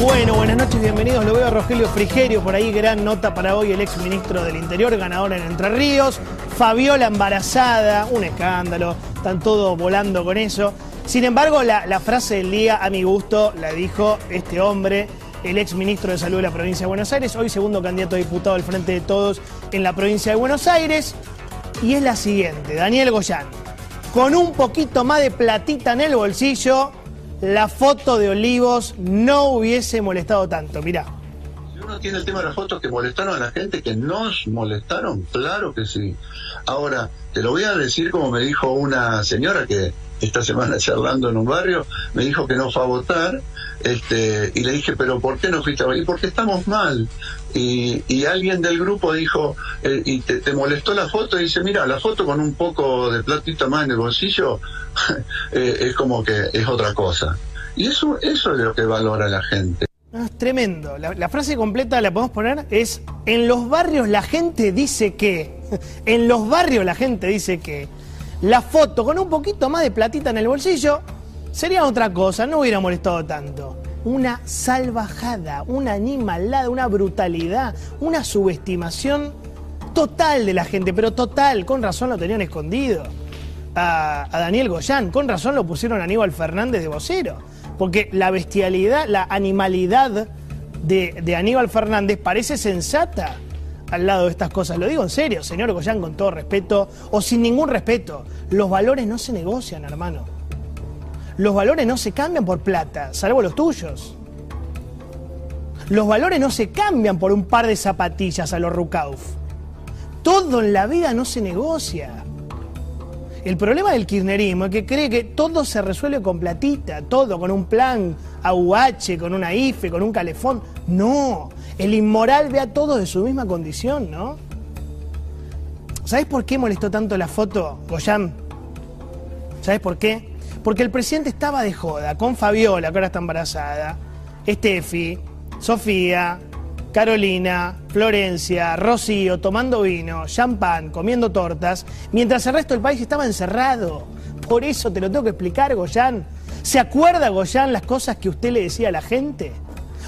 Bueno, buenas noches, bienvenidos. Lo veo a Rogelio Frigerio por ahí, gran nota para hoy, el ex ministro del Interior, ganador en Entre Ríos. Fabiola embarazada, un escándalo, están todos volando con eso. Sin embargo, la, frase del día, a mi gusto, la dijo este hombre, el ex ministro de Salud de la provincia de Buenos Aires, hoy segundo candidato a diputado al frente de todos en la provincia de Buenos Aires. Y es la siguiente, Daniel Goyán, con un poquito más de platita en el bolsillo, la foto de Olivos no hubiese molestado tanto. Mirá. Si uno tiene el tema de las fotos que molestaron a la gente, que nos molestaron, claro que sí. Ahora, te lo voy a decir como me dijo una señora que esta semana charlando en un barrio, me dijo que no fue a votar, este, y le dije, pero ¿por qué no fuiste a votar? Y porque estamos mal. Y, y alguien del grupo dijo, eh, y te, molestó la foto, y dice, mira, la foto con un poco de platita más en el bolsillo eh, es como que es otra cosa. Y eso, eso es lo que valora la gente. Ah, tremendo. La, la, frase completa la podemos poner es, en los barrios la gente dice que, en los barrios la gente dice que, la foto con un poquito más de platita en el bolsillo sería otra cosa, no hubiera molestado tanto. Una salvajada, una animalada, una brutalidad, una subestimación total de la gente, pero total, con razón lo tenían escondido. A, Daniel Goyán, con razón lo pusieron a Aníbal Fernández de vocero, porque la bestialidad, la animalidad de, de Aníbal Fernández parece sensata al lado de estas cosas. Lo digo en serio, señor Goyán, con todo respeto o sin ningún respeto. Los valores no se negocian, hermano. Los valores no se cambian por plata, salvo los tuyos. Los valores no se cambian por un par de zapatillas a los Rukauf. Todo en la vida no se negocia. El problema del kirchnerismo es que cree que todo se resuelve con platita, todo con un plan AUH, con una IFE, con un calefón. No, el inmoral ve a todos de su misma condición, ¿no? ¿Sabes por qué molestó tanto la foto, Goyán? ¿Sabes por qué? Porque el presidente estaba de joda con Fabiola, que ahora está embarazada, Estefi, Sofía, Carolina, Florencia, Rocío, tomando vino, champán, comiendo tortas, mientras el resto del país estaba encerrado. Por eso te lo tengo que explicar, Goyán. ¿Se acuerda, Goyán, las cosas que usted le decía a la gente?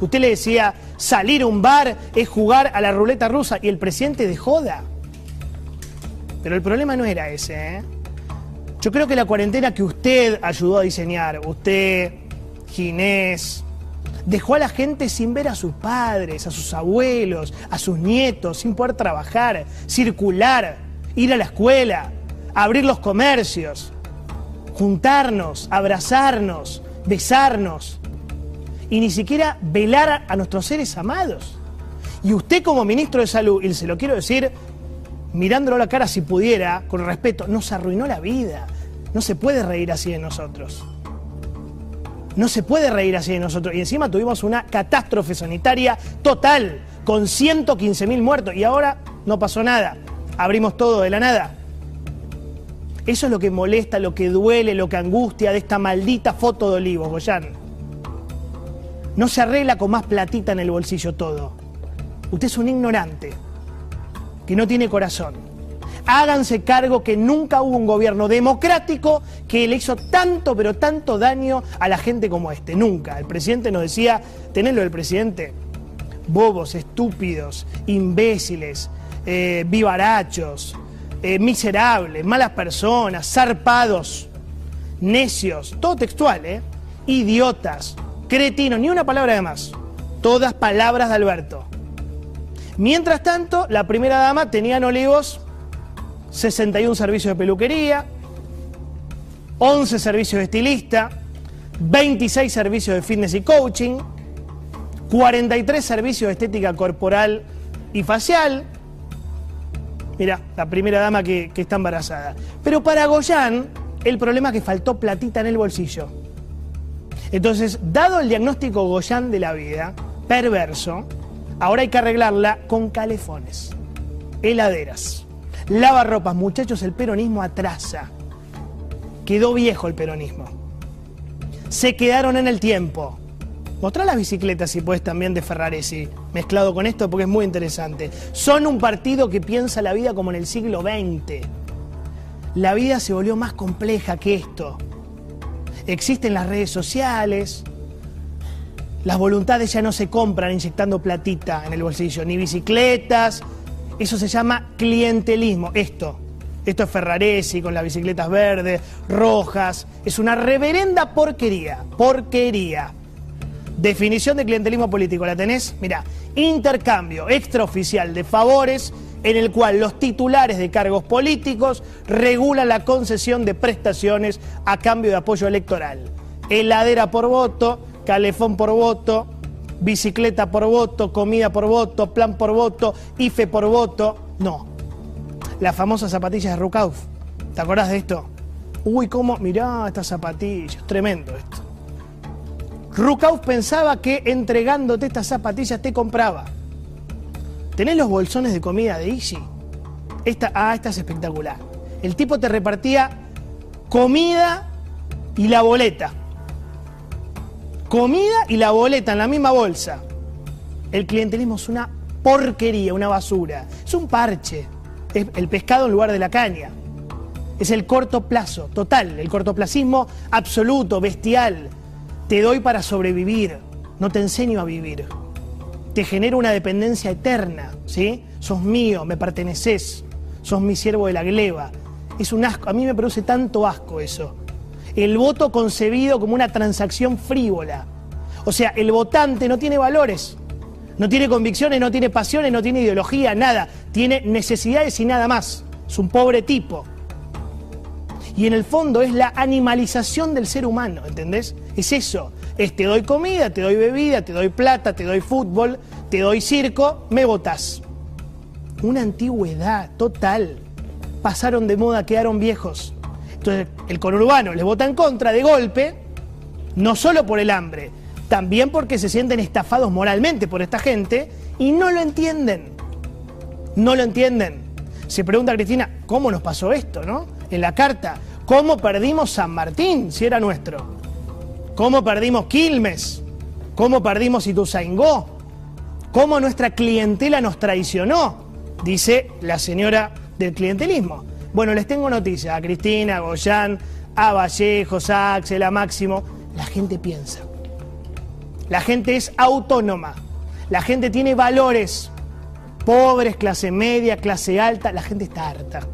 Usted le decía, salir a un bar es jugar a la ruleta rusa y el presidente de joda. Pero el problema no era ese. ¿eh? Yo creo que la cuarentena que usted ayudó a diseñar, usted, Ginés, dejó a la gente sin ver a sus padres, a sus abuelos, a sus nietos, sin poder trabajar, circular, ir a la escuela, abrir los comercios, juntarnos, abrazarnos, besarnos y ni siquiera velar a nuestros seres amados. Y usted como ministro de Salud, y se lo quiero decir mirándolo a la cara si pudiera, con respeto, nos arruinó la vida. No se puede reír así de nosotros. No se puede reír así de nosotros. Y encima tuvimos una catástrofe sanitaria total, con 115 mil muertos. Y ahora no pasó nada. Abrimos todo de la nada. Eso es lo que molesta, lo que duele, lo que angustia de esta maldita foto de Olivos, Goyán. No se arregla con más platita en el bolsillo todo. Usted es un ignorante, que no tiene corazón. Háganse cargo que nunca hubo un gobierno democrático que le hizo tanto, pero tanto daño a la gente como este. Nunca. El presidente nos decía, tenedlo el presidente, bobos, estúpidos, imbéciles, eh, vivarachos, eh, miserables, malas personas, zarpados, necios, todo textual, ¿eh? Idiotas, cretino, ni una palabra de más. Todas palabras de Alberto. Mientras tanto, la primera dama tenía en Olivos 61 servicios de peluquería, 11 servicios de estilista, 26 servicios de fitness y coaching, 43 servicios de estética corporal y facial. Mira, la primera dama que, que está embarazada. Pero para Goyán, el problema es que faltó platita en el bolsillo. Entonces, dado el diagnóstico Goyán de la vida, perverso, ahora hay que arreglarla con calefones, heladeras, lavarropas. Muchachos, el peronismo atrasa. Quedó viejo el peronismo. Se quedaron en el tiempo. Mostrá las bicicletas si puedes también de Ferraresi, mezclado con esto porque es muy interesante. Son un partido que piensa la vida como en el siglo XX. La vida se volvió más compleja que esto. Existen las redes sociales, las voluntades ya no se compran inyectando platita en el bolsillo, ni bicicletas. Eso se llama clientelismo. Esto, esto es Ferraresi con las bicicletas verdes, rojas. Es una reverenda porquería, porquería. Definición de clientelismo político, ¿la tenés? Mirá, intercambio extraoficial de favores en el cual los titulares de cargos políticos regulan la concesión de prestaciones a cambio de apoyo electoral. Heladera por voto, calefón por voto, bicicleta por voto, comida por voto, plan por voto, IFE por voto. No. Las famosas zapatillas de Rukauf. ¿Te acordás de esto? Uy, cómo, mirá estas zapatillas, tremendo esto. Rukauf pensaba que entregándote estas zapatillas te compraba. ¿Tenés los bolsones de comida de Easy? Esta, ah, esta es espectacular. El tipo te repartía comida y la boleta. Comida y la boleta en la misma bolsa. El clientelismo es una porquería, una basura. Es un parche. Es el pescado en lugar de la caña. Es el corto plazo, total, el cortoplacismo absoluto, bestial. Te doy para sobrevivir, no te enseño a vivir. Te genero una dependencia eterna, ¿sí? Sos mío, me perteneces, sos mi siervo de la gleba. Es un asco, a mí me produce tanto asco eso. El voto concebido como una transacción frívola. O sea, el votante no tiene valores, no tiene convicciones, no tiene pasiones, no tiene ideología, nada. Tiene necesidades y nada más. Es un pobre tipo. Y en el fondo es la animalización del ser humano, ¿entendés? Es eso. Es te doy comida, te doy bebida, te doy plata, te doy fútbol, te doy circo, me votás. Una antigüedad total. Pasaron de moda, quedaron viejos. Entonces el conurbano les vota en contra de golpe, no solo por el hambre, también porque se sienten estafados moralmente por esta gente y no lo entienden. No lo entienden. Se pregunta Cristina, ¿cómo nos pasó esto, no? En la carta, ¿cómo perdimos San Martín si era nuestro? ¿Cómo perdimos Quilmes? ¿Cómo perdimos Ituzaingó? ¿Cómo nuestra clientela nos traicionó? Dice la señora del clientelismo. Bueno, les tengo noticias a Cristina, a Goyán, a Vallejos, a Axel, a Máximo. La gente piensa. La gente es autónoma. La gente tiene valores. Pobres, clase media, clase alta. La gente está harta.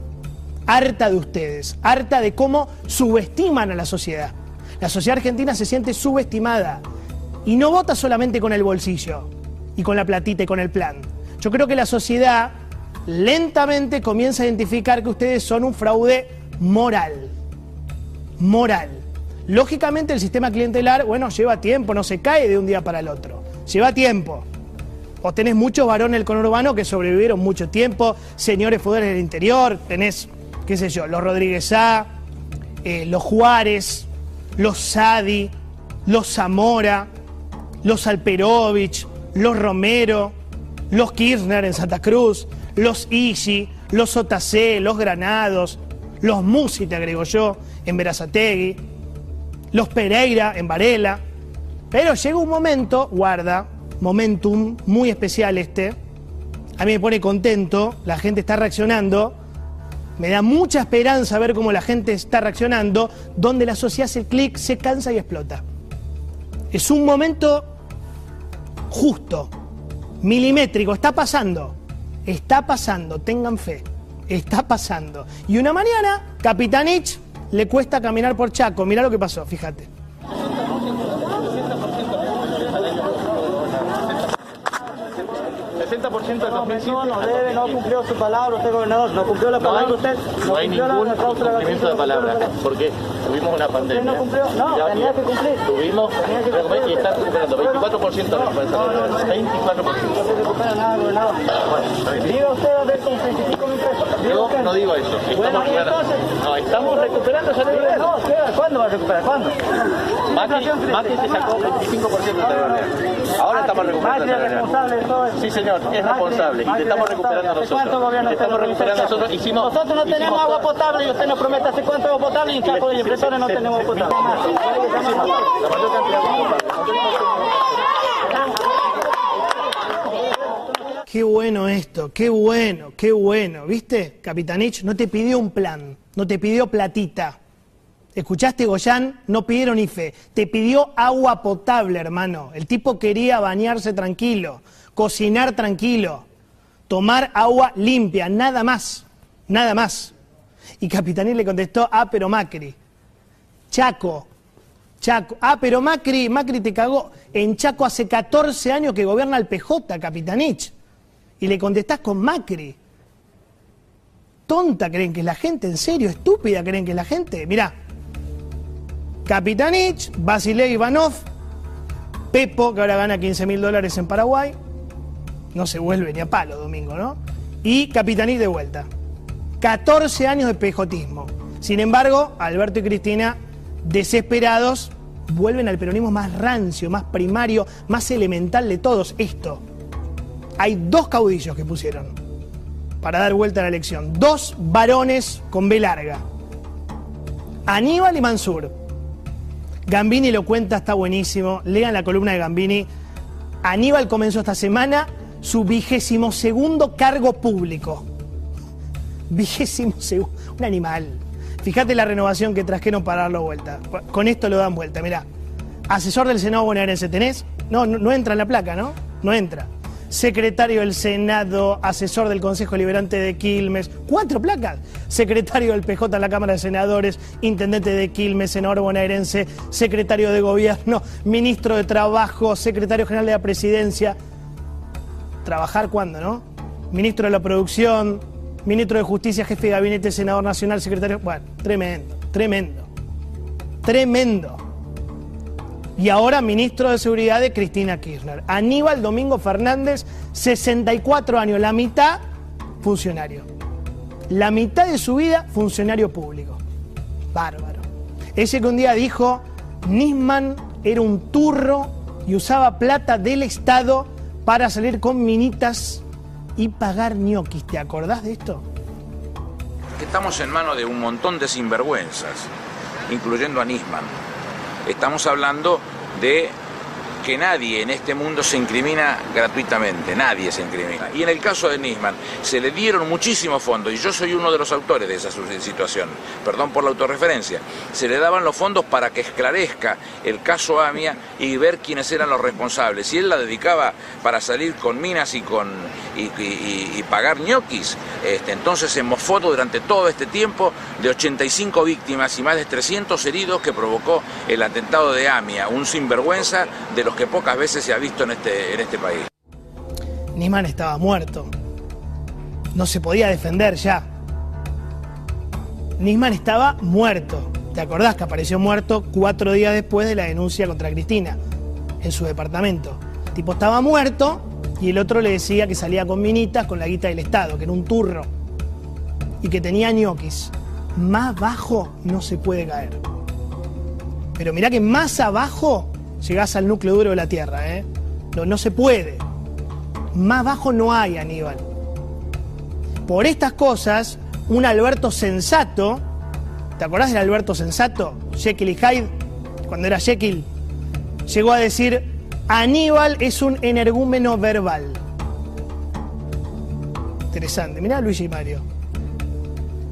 Harta de ustedes. Harta de cómo subestiman a la sociedad. La sociedad argentina se siente subestimada. Y no vota solamente con el bolsillo. Y con la platita y con el plan. Yo creo que la sociedad lentamente comienza a identificar que ustedes son un fraude moral. Moral. Lógicamente el sistema clientelar, bueno, lleva tiempo, no se cae de un día para el otro. Lleva tiempo. Vos tenés muchos varones del conurbano que sobrevivieron mucho tiempo, señores feudales del interior, tenés, qué sé yo, los Rodríguez A, eh, los Juárez, los Sadi, los Zamora, los Alperovich, los Romero, los Kirchner en Santa Cruz, los Isi, los Otacé, los Granados, los Musi, te agrego yo, en Verazategui, los Pereira en Varela. Pero llega un momento, guarda, momentum muy especial este. A mí me pone contento, la gente está reaccionando. Me da mucha esperanza ver cómo la gente está reaccionando, donde la sociedad hace clic, se cansa y explota. Es un momento justo, milimétrico, está pasando. Está pasando, tengan fe. Está pasando. Y una mañana, Capitanich le cuesta caminar por Chaco. Mirá lo que pasó, fíjate. 60% del 2007. No, no debe, no cumplió su palabra, usted gobernador, no cumplió la palabra no usted. No, hay ningún cumplimiento de palabra, porque tuvimos una pandemia. No cumplió, no, ya, tenía que cumplir. Tuvimos, tenía que cumplir. y está recuperando 24% de recuperación. 24%. No se recupera nada, gobernador. Bueno, Diga usted a ver con 35 mil pesos. Yo no digo eso. Bueno, Estamos, y entonces. no, estamos recuperando esa deuda. No. ¿cuándo va a recuperar? ¿Cuándo? Macri, se sacó 25% de deuda. Ahora estamos recuperando esa es responsable de todo eso. Sí, señor, es responsable. Y te es estamos recuperando ¿Hace ¿Cuánto nosotros. Te estamos recuperando nosotros. Hicimos, Nosotros no tenemos agua potable y usted nos promete hace cuánto agua potable y en Chaco de impresores no tenemos agua potable. La mayor cantidad de agua Qué bueno esto, qué bueno, qué bueno. ¿Viste? Capitanich no te pidió un plan, no te pidió platita. ¿Escuchaste, Goyán? No pidieron IFE. Te pidió agua potable, hermano. El tipo quería bañarse tranquilo, cocinar tranquilo, tomar agua limpia, nada más, nada más. Y Capitanich le contestó, ah, pero Macri. Chaco, Chaco. Ah, pero Macri, Macri te cagó. En Chaco hace 14 años que gobierna el PJ, Capitanich. Y le contestás con Macri. Tonta creen que es la gente, en serio, estúpida creen que es la gente. Mirá. Capitanich, Basilei Ivanov, Pepo, que ahora gana 15 mil dólares en Paraguay. No se vuelve ni a palo domingo, ¿no? Y Capitanich de vuelta. 14 años de pejotismo. Sin embargo, Alberto y Cristina, desesperados, vuelven al peronismo más rancio, más primario, más elemental de todos. Esto. Hay dos caudillos que pusieron para dar vuelta a la elección. Dos varones con B larga. Aníbal y Mansur. Gambini lo cuenta, está buenísimo. Lean la columna de Gambini. Aníbal comenzó esta semana su vigésimo segundo cargo público. Vigésimo segundo. Un animal. Fíjate la renovación que trajeron para darlo vuelta. Con esto lo dan vuelta, mirá. Asesor del Senado bonaerense, ¿tenés? No, no, no entra en la placa, ¿no? No entra. Secretario del Senado, asesor del Consejo Liberante de Quilmes, cuatro placas. Secretario del PJ en la Cámara de Senadores, intendente de Quilmes, senador bonaerense, secretario de Gobierno, ministro de Trabajo, secretario general de la Presidencia. ¿Trabajar cuándo, no? Ministro de la Producción, ministro de Justicia, jefe de gabinete, senador nacional, secretario. Bueno, tremendo, tremendo. Tremendo. Y ahora ministro de Seguridad de Cristina Kirchner. Aníbal Domingo Fernández, 64 años, la mitad funcionario. La mitad de su vida funcionario público. Bárbaro. Ese que un día dijo, Nisman era un turro y usaba plata del Estado para salir con minitas y pagar ñoquis. ¿Te acordás de esto? Estamos en manos de un montón de sinvergüenzas, incluyendo a Nisman. Estamos hablando de que nadie en este mundo se incrimina gratuitamente, nadie se incrimina. Y en el caso de Nisman, se le dieron muchísimos fondos, y yo soy uno de los autores de esa situación, perdón por la autorreferencia, se le daban los fondos para que esclarezca el caso AMIA y ver quiénes eran los responsables. Y él la dedicaba para salir con minas y, con, y, pagar ñoquis. Este, entonces se mofó durante todo este tiempo de 85 víctimas y más de 300 heridos que provocó el atentado de AMIA, un sinvergüenza de los que pocas veces se ha visto en este, en este país. Nisman estaba muerto. No se podía defender ya. Nisman estaba muerto. ¿Te acordás que apareció muerto cuatro días después de la denuncia contra Cristina en su departamento? El tipo estaba muerto y el otro le decía que salía con minitas con la guita del Estado, que era un turro y que tenía ñoquis. Más bajo no se puede caer. Pero mirá que más abajo llegás al núcleo duro de la Tierra, ¿eh? No, no se puede. Más bajo no hay, Aníbal. Por estas cosas, un Alberto sensato, ¿te acordás del Alberto sensato? Jekyll y Hyde, cuando era Jekyll, llegó a decir, Aníbal es un energúmeno verbal. Interesante, mirá Luigi y Mario.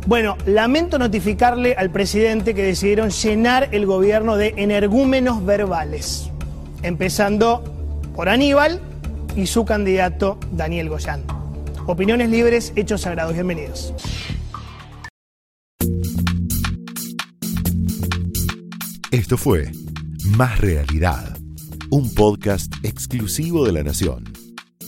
Bueno, lamento notificarle al presidente que decidieron llenar el gobierno de energúmenos verbales, empezando por Aníbal y su candidato Daniel Goyán. Opiniones libres, hechos sagrados. Bienvenidos. Esto fue Más Realidad, un podcast exclusivo de La Nación.